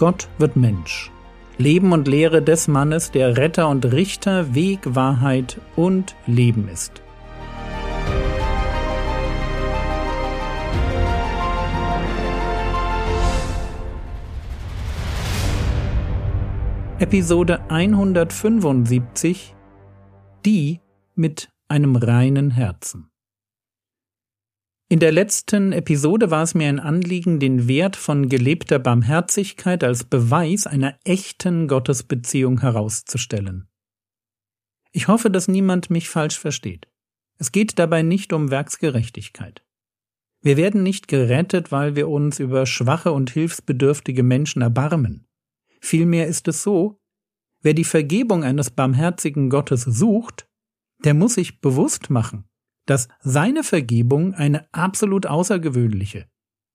Gott wird Mensch. Leben und Lehre des Mannes, der Retter und Richter, Weg, Wahrheit und Leben ist. Episode 175 Die mit einem reinen Herzen. In der letzten Episode war es mir ein Anliegen, den Wert von gelebter Barmherzigkeit als Beweis einer echten Gottesbeziehung herauszustellen. Ich hoffe, dass niemand mich falsch versteht. Es geht dabei nicht um Werksgerechtigkeit. Wir werden nicht gerettet, weil wir uns über schwache und hilfsbedürftige Menschen erbarmen. Vielmehr ist es so, wer die Vergebung eines barmherzigen Gottes sucht, der muss sich bewusst machen, dass seine Vergebung eine absolut außergewöhnliche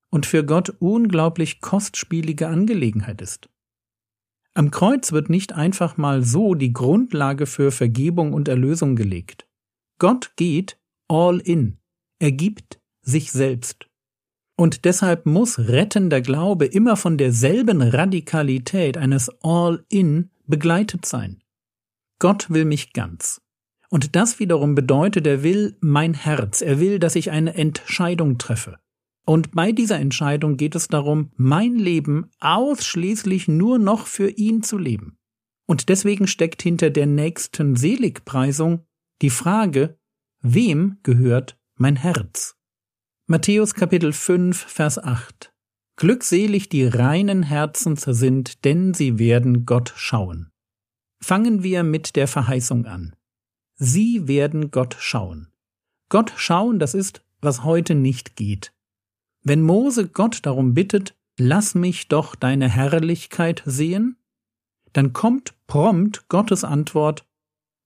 und für Gott unglaublich kostspielige Angelegenheit ist. Am Kreuz wird nicht einfach mal so die Grundlage für Vergebung und Erlösung gelegt. Gott geht all in. Er gibt sich selbst. Und deshalb muss rettender Glaube immer von derselben Radikalität eines All-in begleitet sein. Gott will mich ganz. Und das wiederum bedeutet, er will mein Herz, er will, dass ich eine Entscheidung treffe. Und bei dieser Entscheidung geht es darum, mein Leben ausschließlich nur noch für ihn zu leben. Und deswegen steckt hinter der nächsten Seligpreisung die Frage, wem gehört mein Herz? Matthäus Kapitel 5, Vers 8. Glückselig die reinen Herzens sind, denn sie werden Gott schauen. Fangen wir mit der Verheißung an. Sie werden Gott schauen. Gott schauen, das ist, was heute nicht geht. Wenn Mose Gott darum bittet, lass mich doch deine Herrlichkeit sehen, dann kommt prompt Gottes Antwort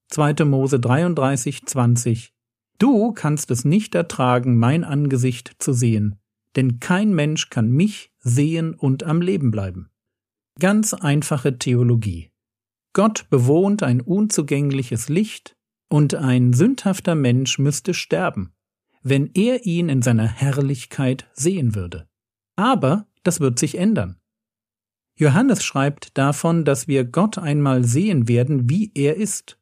2. Mose 33, 20. Du kannst es nicht ertragen, mein Angesicht zu sehen, denn kein Mensch kann mich sehen und am Leben bleiben. Ganz einfache Theologie. Gott bewohnt ein unzugängliches Licht, und ein sündhafter Mensch müsste sterben, wenn er ihn in seiner Herrlichkeit sehen würde. Aber das wird sich ändern. Johannes schreibt davon, dass wir Gott einmal sehen werden, wie er ist.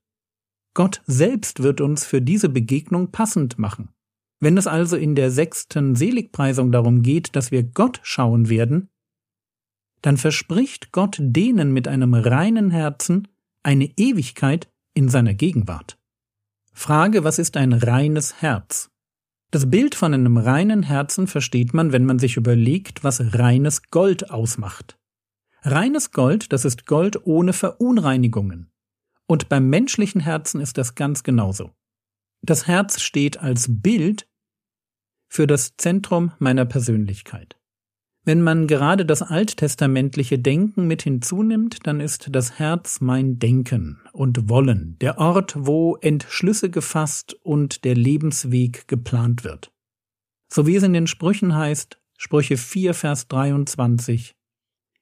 Gott selbst wird uns für diese Begegnung passend machen. Wenn es also in der sechsten Seligpreisung darum geht, dass wir Gott schauen werden, dann verspricht Gott denen mit einem reinen Herzen eine Ewigkeit in seiner Gegenwart. Frage, was ist ein reines Herz? Das Bild von einem reinen Herzen versteht man, wenn man sich überlegt, was reines Gold ausmacht. Reines Gold, das ist Gold ohne Verunreinigungen. Und beim menschlichen Herzen ist das ganz genauso. Das Herz steht als Bild für das Zentrum meiner Persönlichkeit. Wenn man gerade das alttestamentliche Denken mit hinzunimmt, dann ist das Herz mein Denken und Wollen, der Ort, wo Entschlüsse gefasst und der Lebensweg geplant wird. So wie es in den Sprüchen heißt, Sprüche 4, Vers 23,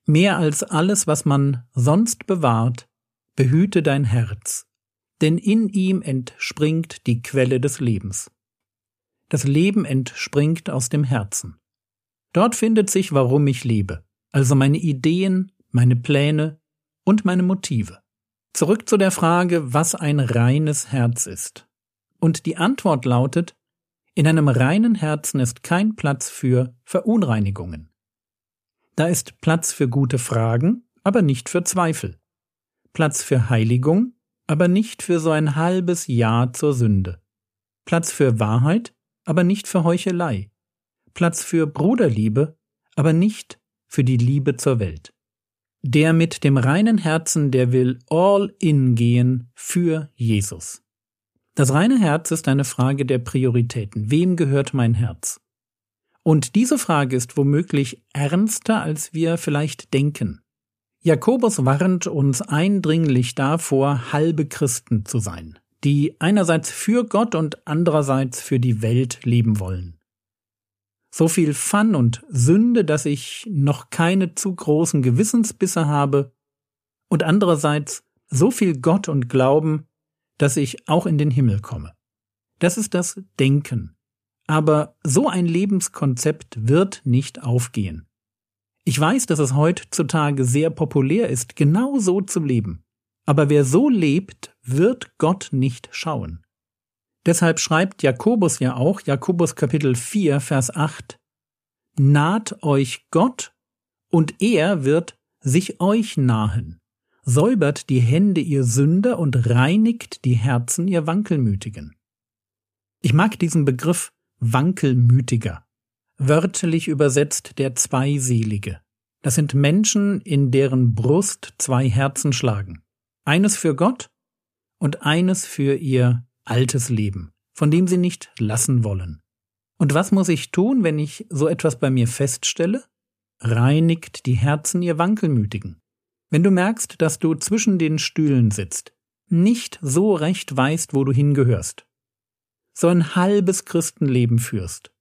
Mehr als alles, was man sonst bewahrt, behüte dein Herz, denn in ihm entspringt die Quelle des Lebens. Das Leben entspringt aus dem Herzen. Dort findet sich, warum ich lebe, also meine Ideen, meine Pläne und meine Motive. Zurück zu der Frage, was ein reines Herz ist. Und die Antwort lautet, in einem reinen Herzen ist kein Platz für Verunreinigungen. Da ist Platz für gute Fragen, aber nicht für Zweifel. Platz für Heiligung, aber nicht für so ein halbes Ja zur Sünde. Platz für Wahrheit, aber nicht für Heuchelei. Platz für Bruderliebe, aber nicht für die Liebe zur Welt. Der mit dem reinen Herzen, der will all in gehen für Jesus. Das reine Herz ist eine Frage der Prioritäten. Wem gehört mein Herz? Und diese Frage ist womöglich ernster, als wir vielleicht denken. Jakobus warnt uns eindringlich davor, halbe Christen zu sein, die einerseits für Gott und andererseits für die Welt leben wollen so viel Fun und Sünde, dass ich noch keine zu großen Gewissensbisse habe, und andererseits so viel Gott und Glauben, dass ich auch in den Himmel komme. Das ist das Denken. Aber so ein Lebenskonzept wird nicht aufgehen. Ich weiß, dass es heutzutage sehr populär ist, genau so zu leben. Aber wer so lebt, wird Gott nicht schauen. Deshalb schreibt Jakobus ja auch, Jakobus Kapitel 4, Vers 8, Naht euch Gott, und er wird sich euch nahen. Säubert die Hände ihr Sünder und reinigt die Herzen ihr Wankelmütigen. Ich mag diesen Begriff Wankelmütiger. Wörtlich übersetzt der Zweiselige. Das sind Menschen, in deren Brust zwei Herzen schlagen. Eines für Gott und eines für ihr altes Leben, von dem sie nicht lassen wollen. Und was muss ich tun, wenn ich so etwas bei mir feststelle? Reinigt die Herzen ihr Wankelmütigen. Wenn du merkst, dass du zwischen den Stühlen sitzt, nicht so recht weißt, wo du hingehörst, so ein halbes Christenleben führst,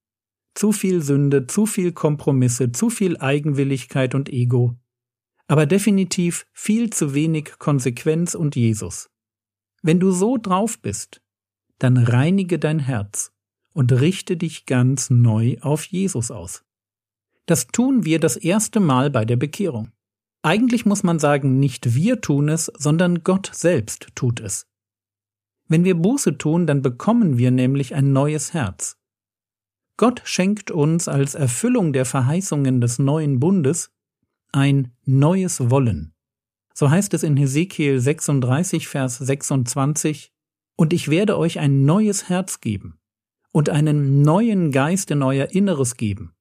zu viel Sünde, zu viel Kompromisse, zu viel Eigenwilligkeit und Ego, aber definitiv viel zu wenig Konsequenz und Jesus. Wenn du so drauf bist, dann reinige dein Herz und richte dich ganz neu auf Jesus aus. Das tun wir das erste Mal bei der Bekehrung. Eigentlich muss man sagen, nicht wir tun es, sondern Gott selbst tut es. Wenn wir Buße tun, dann bekommen wir nämlich ein neues Herz. Gott schenkt uns als Erfüllung der Verheißungen des neuen Bundes ein neues Wollen. So heißt es in Hesekiel 36, Vers 26, Und ich werde euch ein neues Herz geben und einen neuen Geist in euer Inneres geben.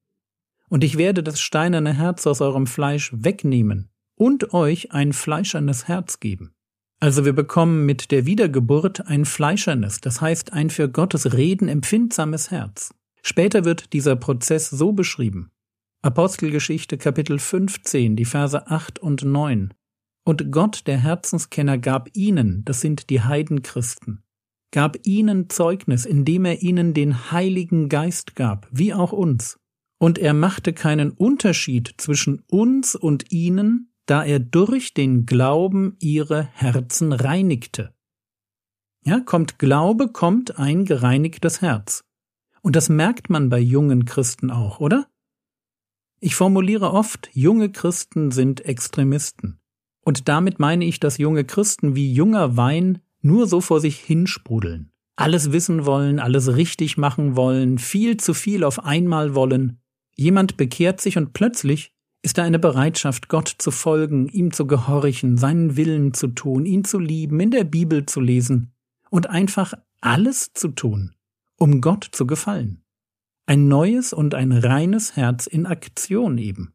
Und ich werde das steinerne Herz aus eurem Fleisch wegnehmen und euch ein fleischernes Herz geben. Also wir bekommen mit der Wiedergeburt ein fleischernes, das heißt ein für Gottes Reden empfindsames Herz. Später wird dieser Prozess so beschrieben. Apostelgeschichte Kapitel 15, die Verse 8 und 9. Und Gott, der Herzenskenner, gab ihnen, das sind die Heidenchristen, gab ihnen Zeugnis, indem er ihnen den Heiligen Geist gab, wie auch uns. Und er machte keinen Unterschied zwischen uns und ihnen, da er durch den Glauben ihre Herzen reinigte. Ja, kommt Glaube, kommt ein gereinigtes Herz. Und das merkt man bei jungen Christen auch, oder? Ich formuliere oft, junge Christen sind Extremisten. Und damit meine ich, dass junge Christen wie junger Wein nur so vor sich hinsprudeln. Alles wissen wollen, alles richtig machen wollen, viel zu viel auf einmal wollen. Jemand bekehrt sich und plötzlich ist da eine Bereitschaft, Gott zu folgen, ihm zu gehorchen, seinen Willen zu tun, ihn zu lieben, in der Bibel zu lesen und einfach alles zu tun um Gott zu gefallen. Ein neues und ein reines Herz in Aktion eben.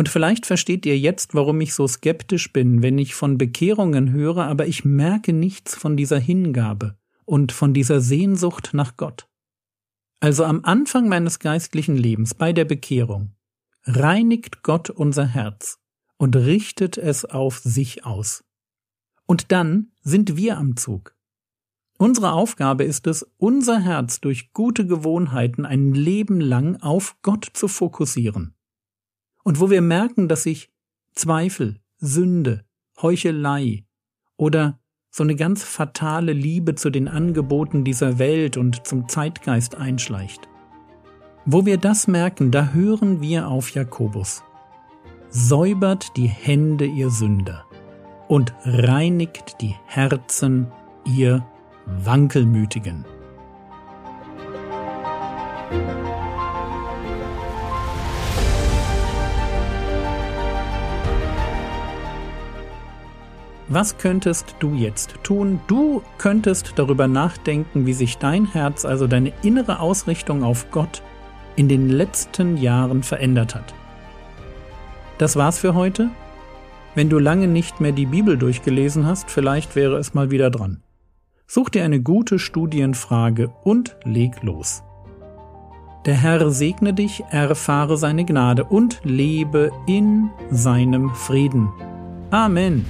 Und vielleicht versteht ihr jetzt, warum ich so skeptisch bin, wenn ich von Bekehrungen höre, aber ich merke nichts von dieser Hingabe und von dieser Sehnsucht nach Gott. Also am Anfang meines geistlichen Lebens, bei der Bekehrung, reinigt Gott unser Herz und richtet es auf sich aus. Und dann sind wir am Zug. Unsere Aufgabe ist es, unser Herz durch gute Gewohnheiten ein Leben lang auf Gott zu fokussieren. Und wo wir merken, dass sich Zweifel, Sünde, Heuchelei oder so eine ganz fatale Liebe zu den Angeboten dieser Welt und zum Zeitgeist einschleicht. Wo wir das merken, da hören wir auf Jakobus. Säubert die Hände ihr Sünder und reinigt die Herzen ihr Wankelmütigen. Was könntest du jetzt tun? Du könntest darüber nachdenken, wie sich dein Herz, also deine innere Ausrichtung auf Gott, in den letzten Jahren verändert hat. Das war's für heute. Wenn du lange nicht mehr die Bibel durchgelesen hast, vielleicht wäre es mal wieder dran. Such dir eine gute Studienfrage und leg los. Der Herr segne dich, erfahre seine Gnade und lebe in seinem Frieden. Amen.